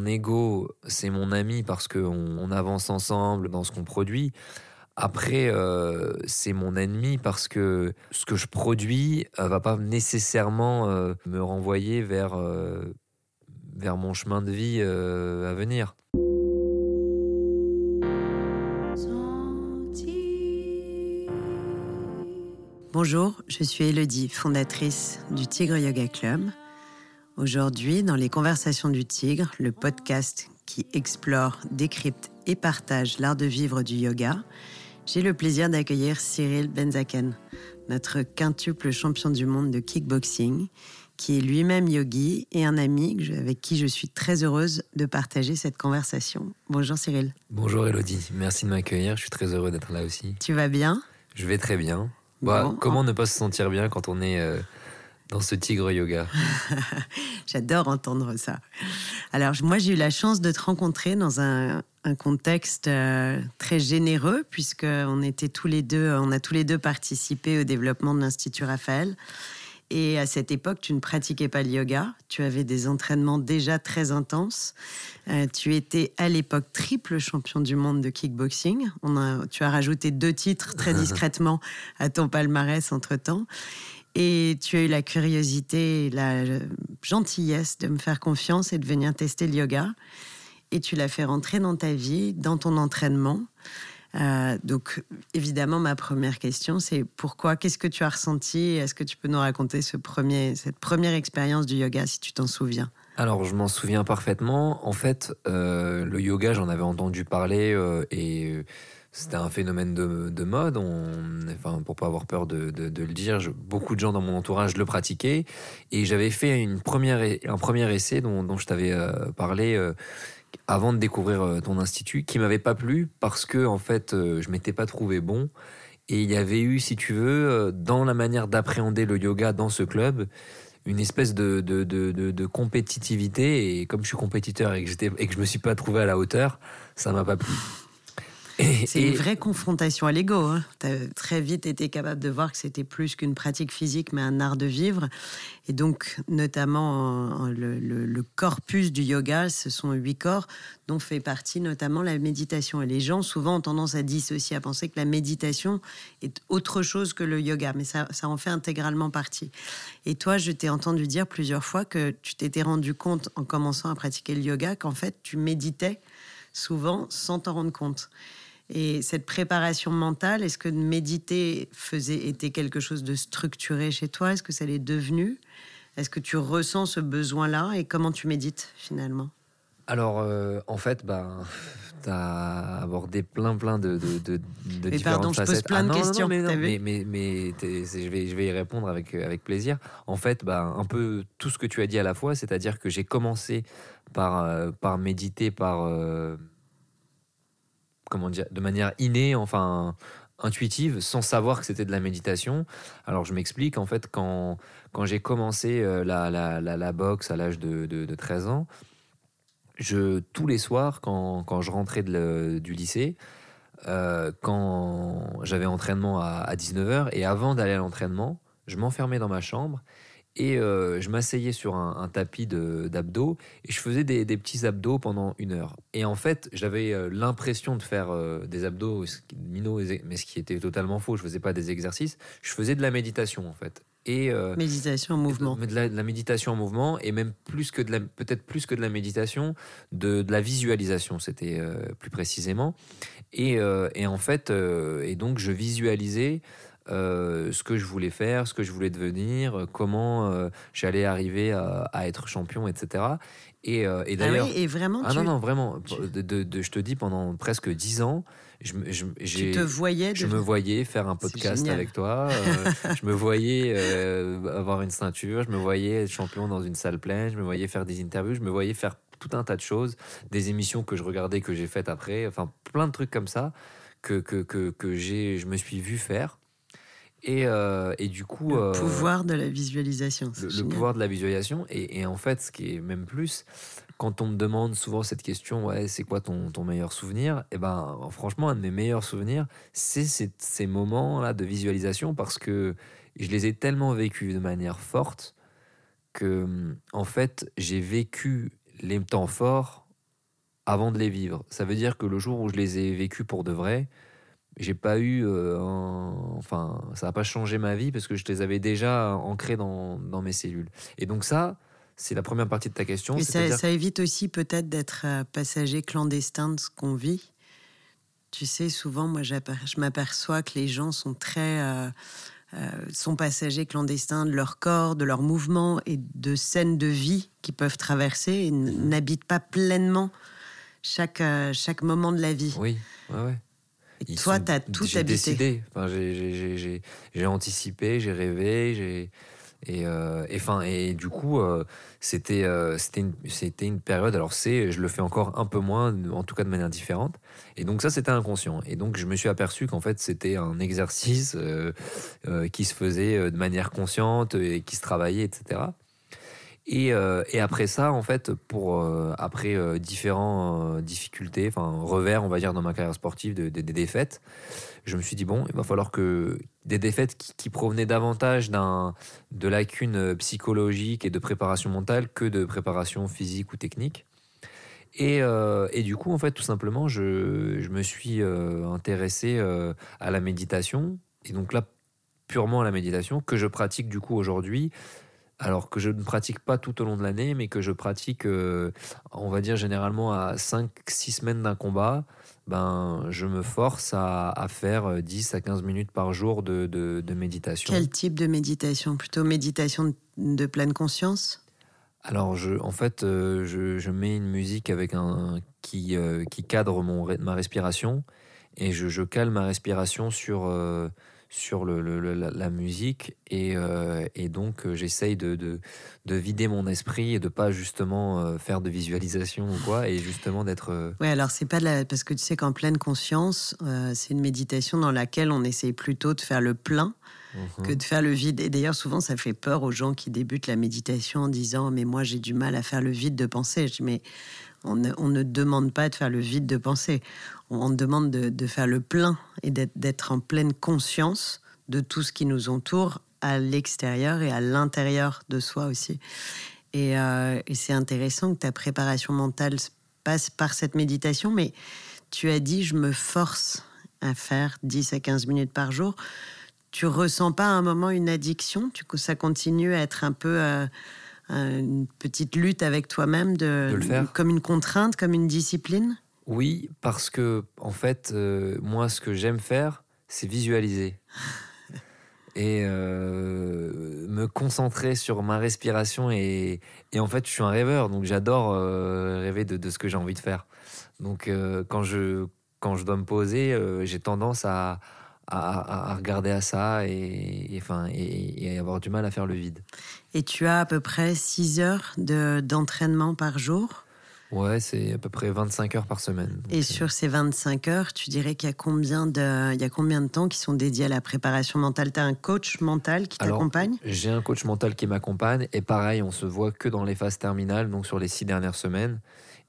mon ego, c'est mon ami parce qu'on on avance ensemble dans ce qu'on produit. Après, euh, c'est mon ennemi parce que ce que je produis euh, va pas nécessairement euh, me renvoyer vers, euh, vers mon chemin de vie euh, à venir. Bonjour, je suis Elodie, fondatrice du Tigre Yoga Club. Aujourd'hui, dans les Conversations du Tigre, le podcast qui explore, décrypte et partage l'art de vivre du yoga, j'ai le plaisir d'accueillir Cyril Benzaken, notre quintuple champion du monde de kickboxing, qui est lui-même yogi et un ami avec qui je suis très heureuse de partager cette conversation. Bonjour Cyril. Bonjour Elodie, merci de m'accueillir, je suis très heureux d'être là aussi. Tu vas bien? Je vais très bien. Bah, Bon. comment ne pas se sentir bien quand on est euh, dans ce tigre yoga J'adore entendre ça. Alors, moi, j'ai eu la chance de te rencontrer dans un, un contexte euh, très généreux, puisqu'on était tous les deux, on a tous les deux participé au développement de l'Institut Raphaël. Et à cette époque, tu ne pratiquais pas le yoga. Tu avais des entraînements déjà très intenses. Euh, tu étais à l'époque triple champion du monde de kickboxing. On a, tu as rajouté deux titres très discrètement à ton palmarès entre-temps. Et tu as eu la curiosité la gentillesse de me faire confiance et de venir tester le yoga. Et tu l'as fait rentrer dans ta vie, dans ton entraînement. Euh, donc, évidemment, ma première question, c'est pourquoi Qu'est-ce que tu as ressenti? Est-ce que tu peux nous raconter ce premier, cette première expérience du yoga, si tu t'en souviens? Alors, je m'en souviens parfaitement. En fait, euh, le yoga, j'en avais entendu parler euh, et c'était un phénomène de, de mode. On, enfin, pour pas avoir peur de, le dire, beaucoup de gens dans mon entourage le pratiquaient et j'avais fait un premier essai dont, je t'avais euh, parlé. euh, avant de découvrir euh, ton institut, qui m'avait pas plu parce que en fait, je m'étais pas trouvé bon. Et il y avait eu, si tu veux, dans la manière d'appréhender le yoga dans ce club, une espèce de, compétitivité. Et comme je suis compétiteur et que, et que je me suis pas trouvé à la hauteur, ça m'a pas plu. C'est une vraie confrontation à l'ego. Hein. Tu as très vite été capable de voir que c'était plus qu'une pratique physique, mais un art de vivre. Et donc, notamment, en- en- le, le- le corpus du yoga, ce sont huit corps, dont fait partie notamment la méditation. Et les gens, souvent, ont tendance à dissocier, à penser que la méditation est autre chose que le yoga, mais ça, ça en fait intégralement partie. Et toi, je t'ai entendu dire plusieurs fois que tu t'étais rendu compte, en commençant à pratiquer le yoga, qu'en fait, tu méditais souvent sans t'en rendre compte. Et cette préparation mentale, est-ce que de méditer faisait, était quelque chose de structuré chez toi? Est-ce que ça l'est devenu? Est-ce que tu ressens ce besoin-là? Et comment tu médites finalement? Alors, euh, en fait, bah, tu as abordé plein, plein de, de, de, de Mais différentes pardon, je pose facettes. plein de non, non, non, questions, mais, non, vu? mais, mais, mais je, vais, je vais y répondre avec, avec plaisir. En fait, bah, un peu tout ce que tu as dit à la fois, c'est-à-dire que j'ai commencé par, euh, par méditer, par. euh, De manière innée, enfin intuitive, sans savoir que c'était de la méditation. Alors je m'explique, en fait, quand, quand j'ai commencé euh, la, la, la, boxe à l'âge de, de, de 13 ans, je, tous les soirs, quand, quand je rentrais de du lycée, euh, quand j'avais entraînement à, à 19h, et avant d'aller à l'entraînement, je m'enfermais dans ma chambre et euh, je m'asseyais sur un, un tapis de- d'abdos et je faisais des, des petits abdos pendant une heure. Et en fait, j'avais euh, l'impression de faire euh, des abdos minots, mais ce qui était totalement faux. Je faisais pas des exercices, je faisais de la méditation en fait. Et euh, Méditation en mouvement. de la, de la méditation en mouvement et même plus que de la peut-être plus que de la méditation de, de la visualisation c'était euh, plus précisément et, euh, et en fait et donc je visualisais euh, ce que je voulais faire ce que je voulais devenir euh, comment euh, j'allais arriver à, à être champion etc et, euh, et Ah d'ailleurs oui, et vraiment, ah tu, non non vraiment tu- de, de- de- je te dis pendant presque dix ans je, tu te voyais je de- me voyais faire un podcast avec toi. je me voyais avoir une ceinture. Je me voyais être champion dans une salle pleine. Je me voyais faire des interviews. Je me voyais faire tout un tas de choses, des émissions que je regardais, que j'ai faites après. Enfin, plein de trucs comme ça que que que, que j'ai, je me suis vu faire. Et euh, et du coup, le euh, pouvoir de la visualisation. le, le pouvoir de la visualisation. Et, et en fait, ce qui est même plus, quand on me demande souvent cette question, ouais, c'est quoi ton, ton meilleur souvenir? Et ben, franchement, un de mes meilleurs souvenirs, c'est ces, ces moments-là de visualisation parce que je les ai tellement vécus de manière forte que, en fait, j'ai vécu les temps forts avant de les vivre. Ça veut dire que le jour où je les ai vécus pour de vrai, j'ai pas eu, euh, enfin, ça n'a pas changé ma vie parce que je les avais déjà ancrés dans, dans mes cellules. Et donc ça, c'est la première partie de ta question. Et ça, ça, évite aussi peut-être d'être euh, passager clandestin de ce qu'on vit. Tu sais, souvent, moi, je m'aperçois que les gens sont très euh, sont passagers clandestins de leur corps, de leurs mouvements et de scènes de vie qu'ils peuvent traverser et n'habitent pas pleinement chaque, chaque moment de la vie. Oui, ouais, ouais. Toi, tu as tout habité. décidé. Enfin, j'ai anticipé, j'ai rêvé, j'ai. Et, euh, et, fin, et du coup, euh, c'était euh, c'était une, une, période. Alors, c'est, je le fais encore un peu moins, en tout cas de manière différente. Et donc, ça, c'était inconscient. Et donc, je me suis aperçu qu'en fait, c'était un exercice qui se faisait de manière consciente et qui se travaillait, etc. Euh, et, après ça, en fait, pour euh, après euh, différentes difficultés, enfin revers, on va dire dans ma carrière sportive, des défaites, je me suis dit bon, il va falloir que des défaites qui, provenaient davantage d'un de lacunes psychologiques et de préparation mentale que de préparation physique ou technique. Et, du coup, en fait, tout simplement, je, je me suis intéressé à la méditation. Et donc là, purement à la méditation, que je pratique du coup aujourd'hui alors que je ne pratique pas tout au long de l'année, mais que je pratique, euh, on va dire généralement à 5-6 semaines d'un combat, ben, je me force à, faire 10 à 15 minutes par jour de, méditation. Quel type de méditation? Plutôt méditation de pleine conscience? Alors, je, en fait, euh, je, mets une musique avec un qui, euh, qui cadre mon, ma respiration et je, je, cale ma respiration sur, sur le, la, musique et, euh, et donc euh, j'essaye de, de, de, vider mon esprit et de pas justement euh, faire de visualisation ou quoi et justement d'être ouais alors c'est pas la... parce que tu sais qu'en pleine conscience c'est une méditation dans laquelle on essaye plutôt de faire le plein mhm. que de faire le vide et d'ailleurs souvent ça fait peur aux gens qui débutent la méditation en disant mais moi j'ai du mal à faire le vide de pensée mais on ne, demande pas de faire le vide de pensée. On, demande de, faire le plein et d'être en pleine conscience de tout ce qui nous entoure à l'extérieur et à l'intérieur de soi aussi. Et, euh, et c'est intéressant que ta préparation mentale passe par cette méditation, mais tu as dit je me force à faire 10 à 15 minutes par jour. Tu ressens pas à un moment une addiction? Tu, Ça continue à être un peu... Euh, une petite lutte avec toi-même de, comme une contrainte, comme une discipline? Oui, parce que en fait, euh, moi, ce que j'aime faire, c'est visualiser. et euh, me concentrer sur ma respiration et, et, en fait je suis un rêveur donc j'adore euh, rêver de, de, ce que j'ai envie de faire. Donc quand je quand je dois me poser j'ai tendance à, à, regarder à ça et, enfin, et, avoir du mal à faire le vide. Et tu as à peu près 6 heures d'entraînement par jour? Ouais, c'est à peu près 25 heures par semaine. et sur ces 25 heures, tu dirais qu'il y, a combien de, il y a combien de temps qui sont dédiés à la préparation mentale? Tu as un coach mental qui t'accompagne? J'ai un coach mental qui m'accompagne. Et pareil, on se voit que dans les phases terminales, donc sur les 6 dernières semaines.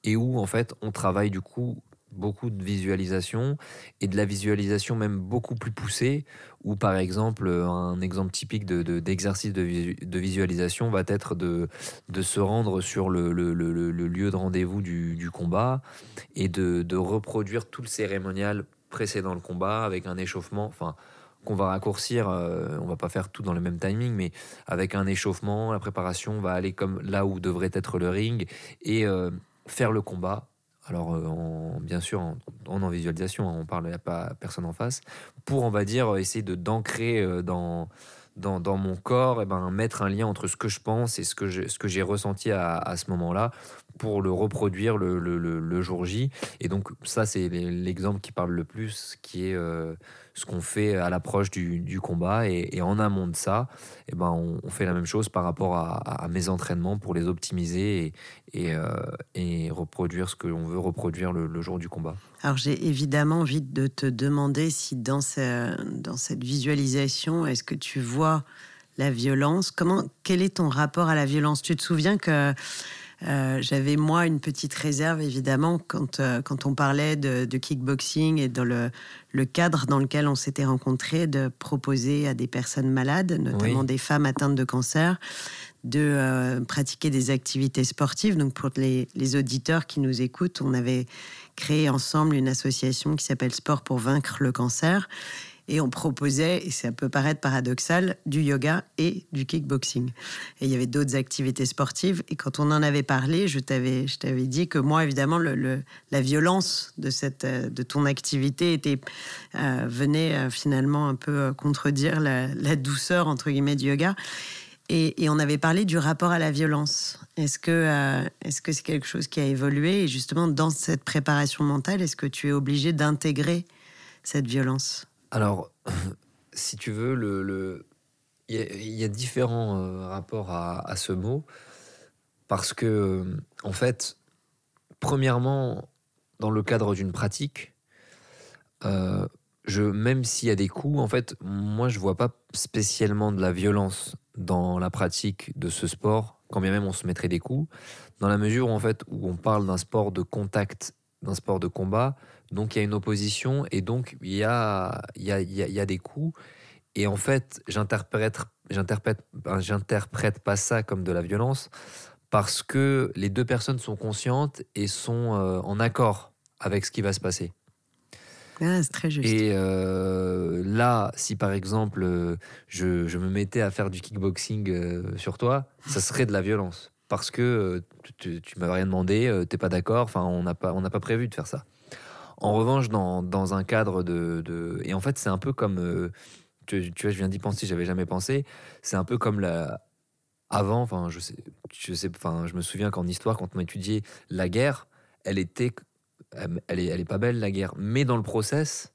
Et où, en fait, on travaille du coup beaucoup de visualisation et de la visualisation même beaucoup plus poussée où par exemple un exemple typique d'exercice de, de, visualisation va être de, de se rendre sur le, le, le, lieu de rendez-vous du, du, combat et de, de reproduire tout le cérémonial précédent le combat avec un échauffement enfin qu'on va raccourcir, euh, on va pas faire tout dans le même timing, mais avec un échauffement, la préparation va aller comme là où devrait être le ring et euh, faire le combat alors euh, bien sûr en, en, visualisation, hein, on parle, a pas personne en face, pour on va dire essayer de d'ancrer euh, dans, dans, dans, mon corps, et ben, mettre un lien entre ce que je pense et ce que j'ai ressenti à, à ce moment-là pour le reproduire le, le, le, jour J. Et donc ça c'est l'exemple qui parle le plus, qui est euh, ce qu'on fait à l'approche du, combat. Et, en amont de ça, et ben, on, fait la même chose par rapport à, mes entraînements pour les optimiser euh, et reproduire ce que l'on veut reproduire le, jour du combat. Alors j'ai évidemment envie de te demander si dans, dans cette visualisation, est-ce que tu vois la violence? Comment, Quel est ton rapport à la violence? Tu te souviens que euh, j'avais moi une petite réserve évidemment quand, euh, quand on parlait de, kickboxing et dans le, le, cadre dans lequel on s'était rencontrés de proposer à des personnes malades, notamment des femmes atteintes de cancer, de euh, pratiquer des activités sportives. Donc pour les, les, auditeurs qui nous écoutent, on avait créé ensemble une association qui s'appelle Sport pour vaincre le cancer. Et on proposait, et ça peut paraître paradoxal, du yoga et du kickboxing. Et il y avait d'autres activités sportives. Et quand on en avait parlé, je t'avais, je t'avais dit que moi, évidemment, la violence de, cette, de ton activité euh, venait euh, finalement un peu contredire la, douceur, entre guillemets, du yoga. Et, on avait parlé du rapport à la violence. Est-ce que euh, est-ce que c'est quelque chose qui a évolué? Et justement, dans cette préparation mentale, est-ce que tu es obligé d'intégrer cette violence? Alors, si tu veux, le, il, y a, différents euh, rapports à, ce mot parce que, euh, en fait, premièrement, dans le cadre d'une pratique, je, même s'il y a des coups, en fait, moi, je vois pas spécialement de la violence dans la pratique de ce sport, quand bien même on se mettrait des coups, dans la mesure en fait où on parle d'un sport de contact, d'un sport de combat, donc il y a une opposition et donc il y a, il y a, il y a, des coups. Et en fait, j'interprète, j'interprète, j'interprète pas ça comme de la violence parce que les deux personnes sont conscientes et sont euh, en accord avec ce qui va se passer. Ah, c'est très juste. Et euh, là, si par exemple euh, je, je, me mettais à faire du kickboxing euh, sur toi, ça serait de la violence. Parce que tu, tu m'avais rien demandé, t'es pas d'accord, enfin on n'a pas, on pas prévu de faire ça. En revanche, dans, dans un cadre de, de, Et en fait, c'est un peu comme. Tu, tu, vois, je viens d'y penser, j'avais jamais pensé. C'est un peu comme la. Avant, enfin, je sais, je sais, enfin, je me souviens qu'en histoire, quand on étudiait la guerre, elle était elle est, elle est pas belle la guerre, mais dans le process,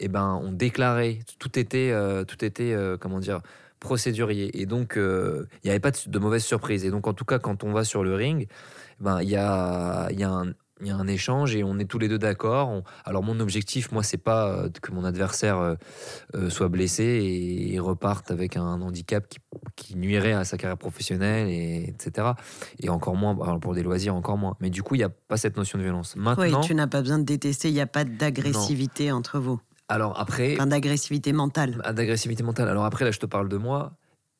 eh ben, on déclarait, tout était, euh, tout était euh, comment dire, procédurier. Et donc, euh, il n'y avait pas de, de, mauvaise surprise. Et donc, en tout cas, quand on va sur le ring, eh ben, il y, a, y a un, il y a un échange et on est tous les deux d'accord. Alors mon objectif, moi, c'est pas euh, que mon adversaire euh, euh, soit blessé et, reparte avec un handicap qui, nuirait à sa carrière professionnelle, et, etc. Et encore moins pour des loisirs, encore moins. Mais du coup, il n'y a pas cette notion de violence. Maintenant, oui, tu n'as pas besoin de détester. Il n'y a pas d'agressivité entre vous. Alors après, enfin, d'agressivité mentale. Ah, d'agressivité mentale. Alors après, là, je te parle de moi.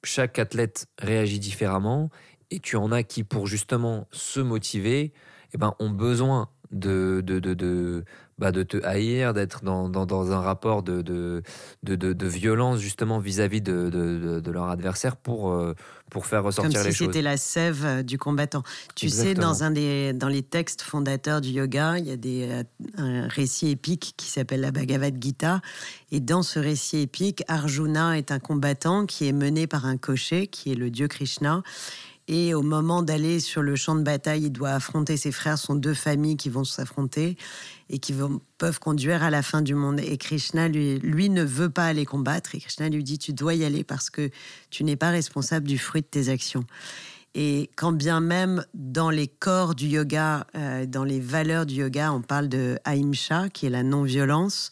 Chaque athlète réagit différemment et tu en as qui, pour justement se motiver, eh ben, ont besoin de, de, de, de, bah de te haïr, d'être dans, dans, dans, un rapport de, de, de, de violence justement vis-à-vis de, de, leur adversaire pour, euh, pour faire ressortir Comme les si choses. C'était la sève euh, du combattant. Tu sais, dans, un des, dans les textes fondateurs du yoga, il y a des, euh, un récit épique qui s'appelle la Bhagavad Gita. Et dans ce récit épique, Arjuna est un combattant qui est mené par un cocher, qui est le dieu Krishna. Et au moment d'aller sur le champ de bataille, il doit affronter ses frères. Ce deux familles qui vont s'affronter et qui vont, peuvent conduire à la fin du monde. Et Krishna, lui, lui, ne veut pas aller combattre. Et Krishna lui dit, tu dois y aller parce que tu n'es pas responsable du fruit de tes actions. Et quand bien même dans les corps du yoga, euh, dans les valeurs du yoga, on parle de Ahimsa, qui est la non-violence,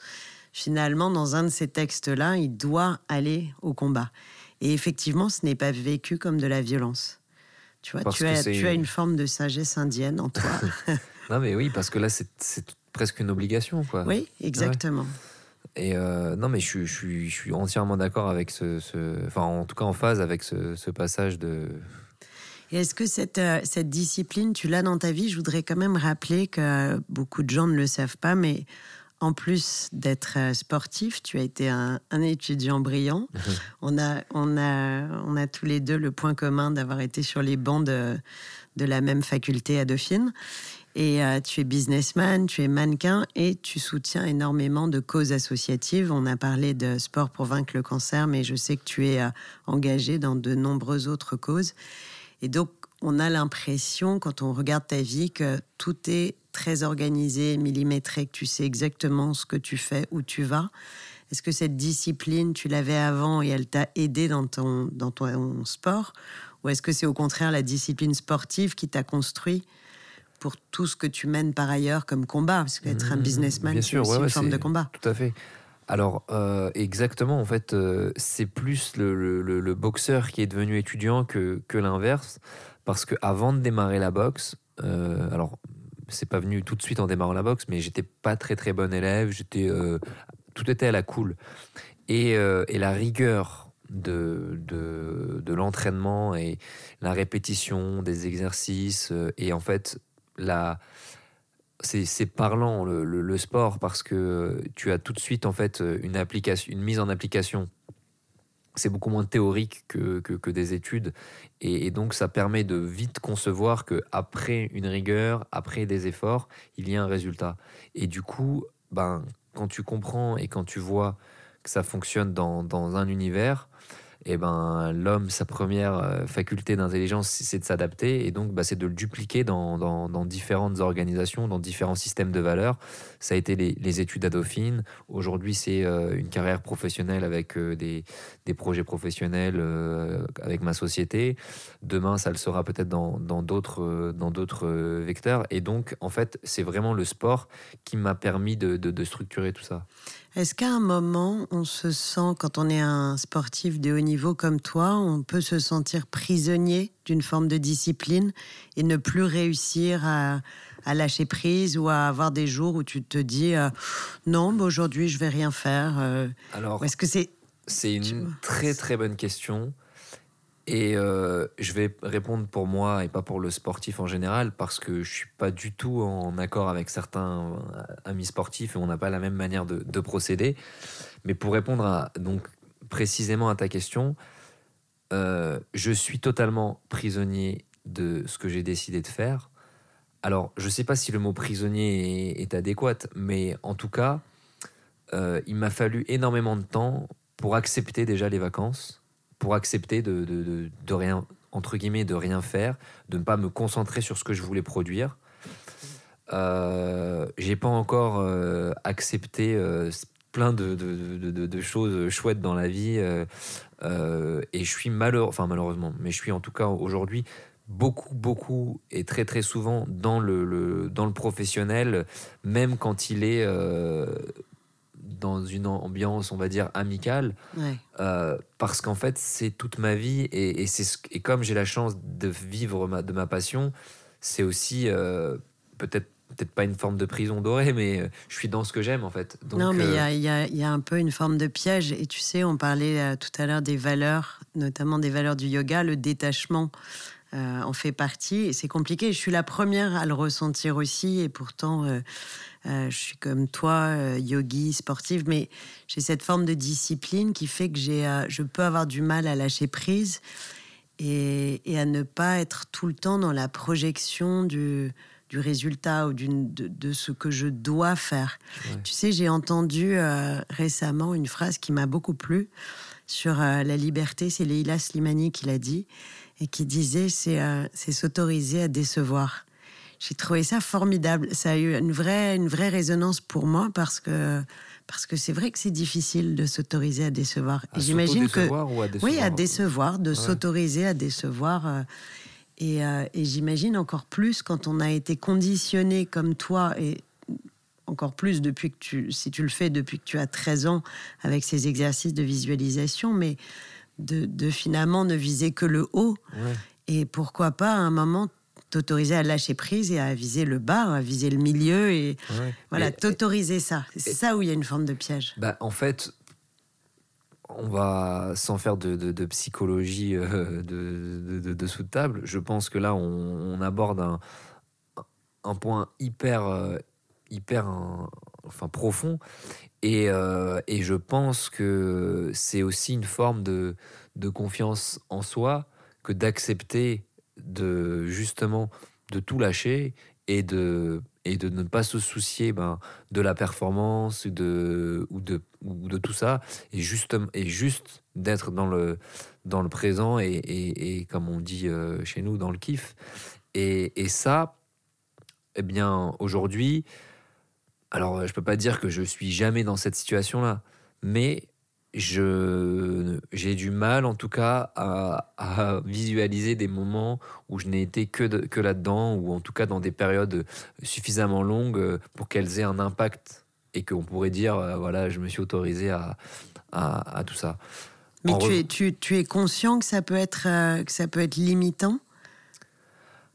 finalement, dans un de ces textes-là, il doit aller au combat. Et effectivement, ce n'est pas vécu comme de la violence. Tu vois, tu as, tu as, une forme de sagesse indienne en toi. non, mais oui, parce que là, c'est presque une obligation. Quoi. Oui, exactement. Et euh, non, mais je, je, suis, je suis entièrement d'accord avec ce, ce, Enfin, en tout cas, en phase avec ce, ce passage de. Et est-ce que cette, euh, cette discipline, tu l'as dans ta vie? Je voudrais quand même rappeler que beaucoup de gens ne le savent pas, mais en plus d'être euh, sportif, tu as été un, étudiant brillant. On, a, on, a, on a tous les deux le point commun d'avoir été sur les bancs de, de la même faculté à Dauphine. Et euh, tu es businessman, tu es mannequin et tu soutiens énormément de causes associatives. On a parlé de sport pour vaincre le cancer, mais je sais que tu es euh, engagé dans de nombreuses autres causes. Et donc, on a l'impression, quand on regarde ta vie, que tout est très organisé, millimétré, que tu sais exactement ce que tu fais, où tu vas. Est-ce que cette discipline, tu l'avais avant et elle t'a aidé dans ton, dans ton sport? Ou est-ce que c'est au contraire la discipline sportive qui t'a construit pour tout ce que tu mènes par ailleurs comme combat? Parce qu'être un mmh, businessman, c'est une forme de combat. Tout à fait. Alors, euh, exactement, en fait, euh, c'est plus le, boxeur qui est devenu étudiant que, l'inverse. Parce que avant de démarrer la boxe, euh, alors c'est pas venu tout de suite en démarrant la boxe, mais j'étais pas très très bon élève. J'étais, tout était à la cool. Et, et, la rigueur de, de, l'entraînement et la répétition des exercices. Et en fait, la, c'est parlant le, sport parce que tu as tout de suite en fait une application, une mise en application. C'est beaucoup moins théorique que, que, des études et, donc ça permet de vite concevoir que après une rigueur, après des efforts, il y a un résultat. Et du coup, ben quand tu comprends et quand tu vois que ça fonctionne dans, dans un univers, et eh ben l'homme, sa première euh, faculté d'intelligence, c'est de s'adapter, et donc bah, c'est de le dupliquer dans, dans, différentes organisations, dans différents systèmes de valeurs. Ça a été les, études à Dauphine. Aujourd'hui, c'est euh, une carrière professionnelle avec euh, des, des, projets professionnels avec ma société. Demain, ça le sera peut-être dans d'autres dans d'autres vecteurs. Et donc, en fait, c'est vraiment le sport qui m'a permis de, de, de structurer tout ça. Est-ce qu'à un moment, on se sent, quand on est un sportif de haut niveau comme toi, on peut se sentir prisonnier d'une forme de discipline et ne plus réussir à, lâcher prise ou à avoir des jours où tu te dis euh, non, mais aujourd'hui je vais rien faire. Euh, Alors, est-ce que c'est c'est une très très bonne question. Et euh, je vais répondre pour moi et pas pour le sportif en général parce que je suis pas du tout en accord avec certains euh, amis sportifs et on n'a pas la même manière de, procéder. Mais pour répondre à, donc précisément à ta question, euh, je suis totalement prisonnier de ce que j'ai décidé de faire. Alors, je ne sais pas si le mot prisonnier est, adéquat, mais en tout cas, il m'a fallu énormément de temps pour accepter déjà les vacances pour accepter de, de, de, rien, entre guillemets, de rien faire, de ne pas me concentrer sur ce que je voulais produire. Euh, j'ai pas encore euh, accepté euh, plein de, de, choses chouettes dans la vie euh, et je suis malheureux, enfin malheureusement, mais je suis en tout cas aujourd'hui beaucoup, beaucoup et très très souvent dans le, dans le professionnel, même quand il est dans une ambiance, on va dire, amicale. Euh, parce qu'en fait, c'est toute ma vie. Et, et, et comme j'ai la chance de vivre ma, de ma passion, c'est aussi euh, peut-être peut-être pas une forme de prison dorée, mais euh, je suis dans ce que j'aime en fait. non, mais il y, a, y, a, y, a, un peu une forme de piège. Et tu sais, on parlait tout à l'heure des valeurs, notamment des valeurs du yoga, le détachement. en fait partie et c'est compliqué. Je suis la première à le ressentir aussi et pourtant je suis comme toi, euh, yogi, sportive, mais j'ai cette forme de discipline qui fait que j'ai, euh, je peux avoir du mal à lâcher prise et, à ne pas être tout le temps dans la projection du, du résultat ou de, de, ce que je dois faire. Tu sais, j'ai entendu récemment une phrase qui m'a beaucoup plu sur la liberté. C'est Leila Slimani qui l'a dit et qui disait c'est, c'est s'autoriser à décevoir. J'ai trouvé ça formidable. Ça a eu une vraie, une vraie résonance pour moi parce que parce que c'est vrai que c'est difficile de s'autoriser à décevoir. j'imagine que ou à décevoir. oui, à décevoir, de s'autoriser à décevoir. Euh, et, euh, et j'imagine encore plus quand on a été conditionné comme toi et encore plus depuis que tu, si tu le fais depuis que tu as 13 ans avec ces exercices de visualisation, mais de, de finalement ne viser que le haut. Et pourquoi pas à un moment t'autoriser à lâcher prise et à viser le bas, à viser le milieu et voilà, t'autoriser ça. C'est ça où il y a une forme de piège. Bah, en fait, on va sans faire de, psychologie euh, de, sous table. Je pense que là, on, aborde un, un, point hyper, euh, hyper enfin profond. Et, euh, et, je pense que c'est aussi une forme de, de confiance en soi que d'accepter de justement de tout lâcher et de et de ne pas se soucier ben, de la performance de, ou, de, ou de tout ça, et juste, et juste d'être dans le, dans le présent et, et, comme on dit euh, chez nous, dans le kiff. Et, et ça, eh bien, aujourd'hui, alors je peux pas dire que je suis jamais dans cette situation-là, mais je j'ai du mal en tout cas à, visualiser des moments où je n'ai été que, que là-dedans ou en tout cas dans des périodes suffisamment longues pour qu'elles aient un impact et qu'on pourrait dire euh, voilà je me suis autorisé à, à, tout ça. Mais tu es, tu, tu, es conscient que ça peut être, euh, que ça peut être limitant?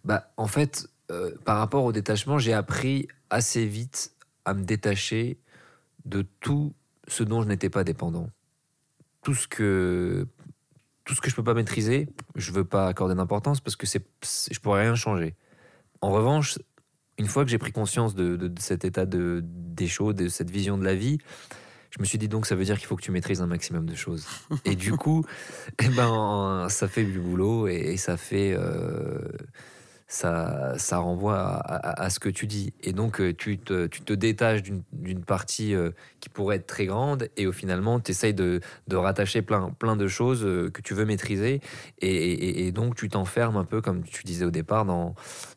Bah, En fait, euh, par rapport au détachement, j'ai appris assez vite à me détacher de tout ce dont je n'étais pas dépendant tout ce que tout ce que je peux pas maîtriser, je veux pas accorder d'importance parce que c'est, je pourrais rien changer. En revanche, une fois que j'ai pris conscience de, cet état de, des choses, de cette vision de la vie, je me suis dit donc ça veut dire qu'il faut que tu maîtrises un maximum de choses. Et du coup, eh ben, ça fait du boulot et, ça fait. Euh, ça, ça renvoie à, ce que tu dis. Et donc, euh, tu te, tu te détaches d'une partie euh, qui pourrait être très grande et au finalement, tu essayes de, de, rattacher plein, plein de choses que tu veux maîtriser. Et, et donc, tu t'enfermes un peu, comme tu disais au départ, dans,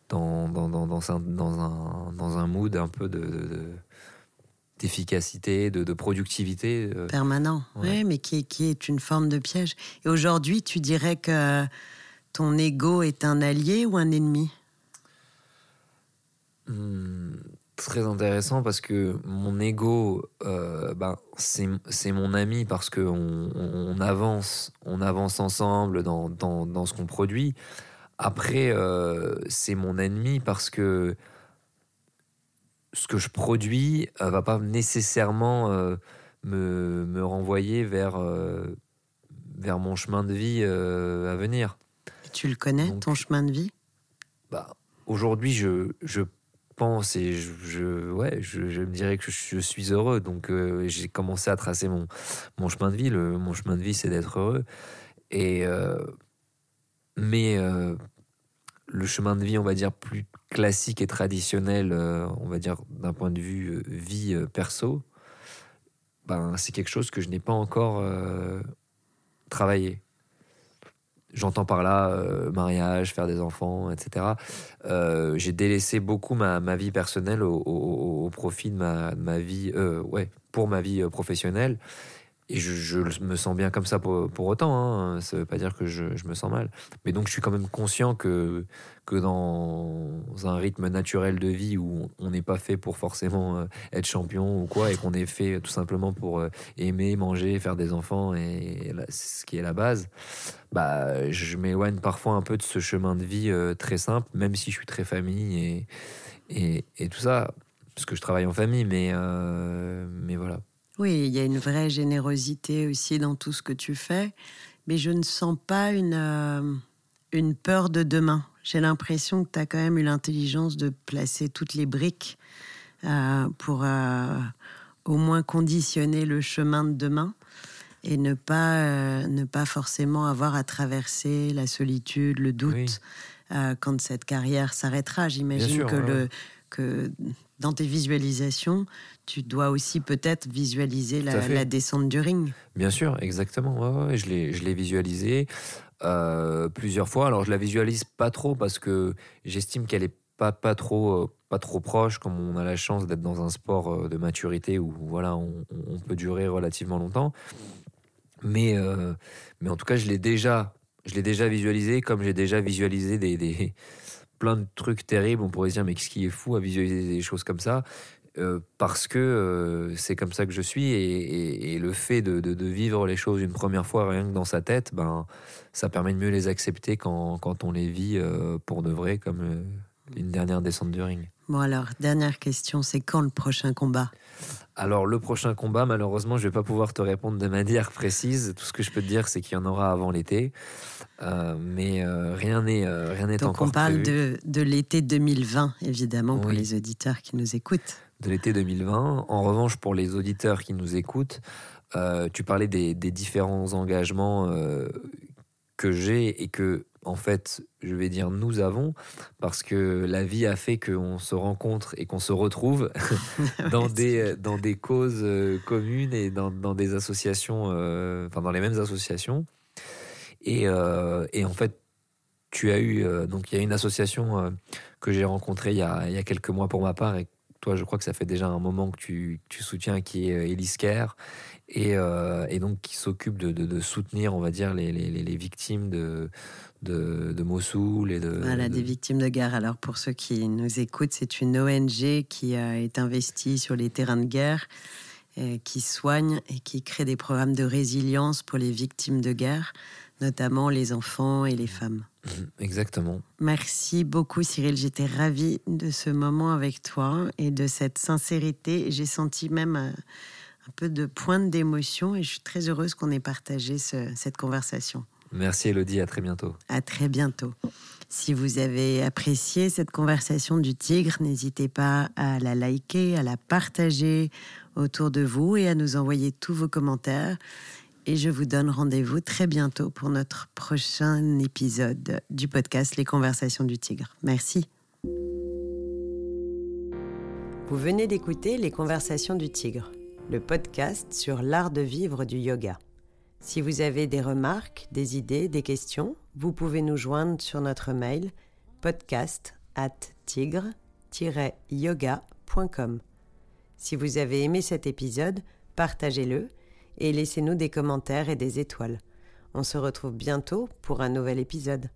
dans, dans, dans, dans, un, dans, un, dans un mood un peu de d'efficacité, de, de, productivité. Euh. Permanent, oui, mais qui, qui, est une forme de piège. Et aujourd'hui, tu dirais que ton ego est un allié ou un ennemi hmm, Très intéressant parce que mon ego, euh, ben, c'est mon ami parce qu'on on avance, on avance ensemble dans, dans, dans ce qu'on produit. Après, euh, c'est mon ennemi parce que ce que je produis euh, va pas nécessairement euh, me, me, renvoyer vers, vers mon chemin de vie à venir. Tu le connais, ton chemin de vie? bah, Aujourd'hui, je, je, pense et je, je ouais, je, me dirais que je, suis heureux. Donc, j'ai commencé à tracer mon, mon chemin de vie. Le, mon chemin de vie, c'est d'être heureux. Et, mais le chemin de vie, on va dire, plus classique et traditionnel, euh, on va dire d'un point de vue euh, vie euh, perso, ben, c'est quelque chose que je n'ai pas encore travaillé. J'entends par là mariage, faire des enfants, etc. J'ai délaissé beaucoup ma, vie personnelle au, profit de ma, vie, ouais, pour ma vie professionnelle. Et je, me sens bien comme ça pour, pour autant. Hein. Ça ne veut pas dire que je, je, me sens mal. Mais donc, je suis quand même conscient que, que dans un rythme naturel de vie où on n'est pas fait pour forcément euh, être champion ou quoi, et qu'on est fait tout simplement pour euh, aimer, manger, faire des enfants, et, ce qui est la base, bah, je m'éloigne parfois un peu de ce chemin de vie euh, très simple, même si je suis très famille et, et, et tout ça, parce que je travaille en famille, mais, mais voilà. Oui, il y a une vraie générosité aussi dans tout ce que tu fais, mais je ne sens pas une, euh, une peur de demain. J'ai l'impression que tu as quand même eu l'intelligence de placer toutes les briques euh, pour euh, au moins conditionner le chemin de demain et ne pas, ne pas forcément avoir à traverser la solitude, le doute quand cette carrière s'arrêtera. J'imagine que, le, que dans tes visualisations, tu dois aussi peut-être visualiser la, descente du ring. Bien sûr, exactement. Ouais, je l'ai visualisé euh, plusieurs fois. Alors, je la visualise pas trop parce que j'estime qu'elle est pas, pas, trop, euh, pas trop proche, comme on a la chance d'être dans un sport euh, de maturité où voilà, on, peut durer relativement longtemps. Mais, mais en tout cas, je l'ai déjà, je l'ai déjà visualisé, comme j'ai déjà visualisé des, des plein de trucs terribles. On pourrait se dire, mais qu'est-ce qui est fou à visualiser des choses comme ça euh, parce que euh, c'est comme ça que je suis et, le fait de, vivre les choses une première fois rien que dans sa tête, ben, ça permet de mieux les accepter quand, quand on les vit euh, pour de vrai, comme une dernière descente du ring. Bon alors, dernière question, c'est quand le prochain combat? Alors le prochain combat, malheureusement, je vais pas pouvoir te répondre de manière précise. Tout ce que je peux te dire, c'est qu'il y en aura avant l'été, mais rien n'est rien n'est encore. Donc on parle de, de l'été 2020, évidemment, pour les auditeurs qui nous écoutent de l'été 2020. En revanche, pour les auditeurs qui nous écoutent, euh, tu parlais des, différents engagements euh, que j'ai et que, en fait, je vais dire nous avons, parce que la vie a fait qu'on se rencontre et qu'on se retrouve dans, des, dans des causes euh, communes et dans, des associations, enfin dans les mêmes associations. Et, et, en fait, tu as eu, donc il y a une association que j'ai rencontrée il y, a, il y a quelques mois pour ma part et toi, je crois que ça fait déjà un moment que tu, tu soutiens, qui est euh, Elise Kerr, et, euh, et, donc qui s'occupe de, de, soutenir, on va dire, les, les, les victimes de, de, de, Mossoul et de... Voilà, des victimes de guerre. Alors pour ceux qui nous écoutent, c'est une ONG qui est investie sur les terrains de guerre, et qui soigne et qui crée des programmes de résilience pour les victimes de guerre, notamment les enfants et les femmes. Mhm, exactement. Merci beaucoup Cyril, j'étais ravie de ce moment avec toi et de cette sincérité. J'ai senti même un, peu de pointe d'émotion et je suis très heureuse qu'on ait partagé cette conversation. Merci Elodie, à très bientôt. À très bientôt. Si vous avez apprécié cette conversation du tigre, n'hésitez pas à la liker, à la partager autour de vous et à nous envoyer tous vos commentaires. Et je vous donne rendez-vous très bientôt pour notre prochain épisode du podcast Les Conversations du Tigre. Merci. Vous venez d'écouter Les Conversations du Tigre, le podcast sur l'art de vivre du yoga. Si vous avez des remarques, des idées, des questions, vous pouvez nous joindre sur notre mail podcast at tigre-yoga.com. Si vous avez aimé cet épisode, partagez-le et laissez-nous des commentaires et des étoiles. On se retrouve bientôt pour un nouvel épisode.